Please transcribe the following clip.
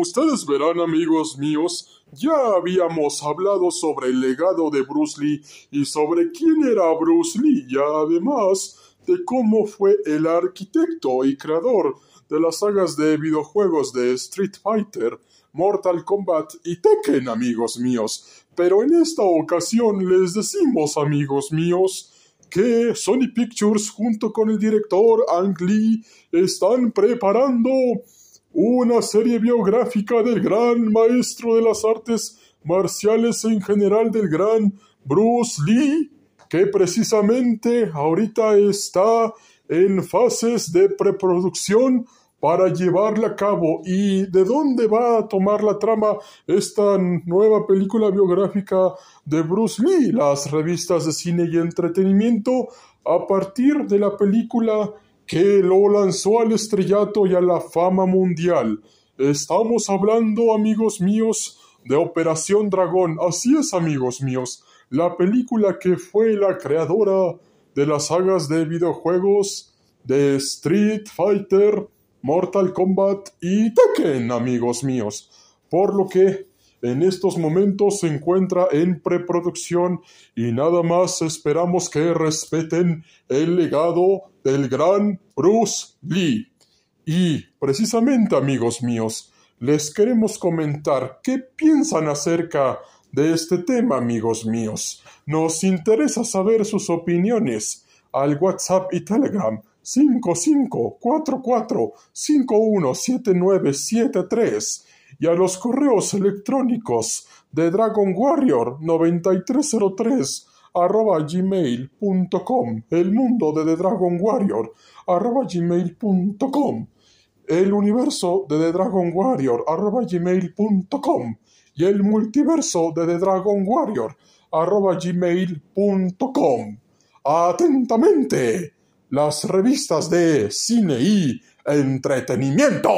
Ustedes verán, amigos míos, ya habíamos hablado sobre el legado de Bruce Lee y sobre quién era Bruce Lee y además de cómo fue el arquitecto y creador de las sagas de videojuegos de Street Fighter, Mortal Kombat y Tekken, amigos míos. Pero en esta ocasión les decimos, amigos míos, que Sony Pictures junto con el director Ang Lee están preparando una serie biográfica del gran maestro de las artes marciales en general del gran Bruce Lee, que precisamente ahorita está en fases de preproducción para llevarla a cabo. ¿Y de dónde va a tomar la trama esta nueva película biográfica de Bruce Lee? Las revistas de cine y entretenimiento a partir de la película que lo lanzó al estrellato y a la fama mundial. Estamos hablando, amigos míos, de Operación Dragón. Así es, amigos míos, la película que fue la creadora de las sagas de videojuegos de Street Fighter, Mortal Kombat y Tekken, amigos míos. Por lo que en estos momentos se encuentra en preproducción y nada más esperamos que respeten el legado del gran Bruce Lee. Y precisamente amigos míos, les queremos comentar qué piensan acerca de este tema, amigos míos. Nos interesa saber sus opiniones al WhatsApp y Telegram 5544517973 y a los correos electrónicos de Dragon Warrior 9303 arroba gmail.com, el mundo de The Dragon Warrior arroba gmail.com, el universo de The Dragon Warrior arroba gmail.com y el multiverso de The Dragon Warrior arroba gmail.com. Atentamente, las revistas de cine y entretenimiento.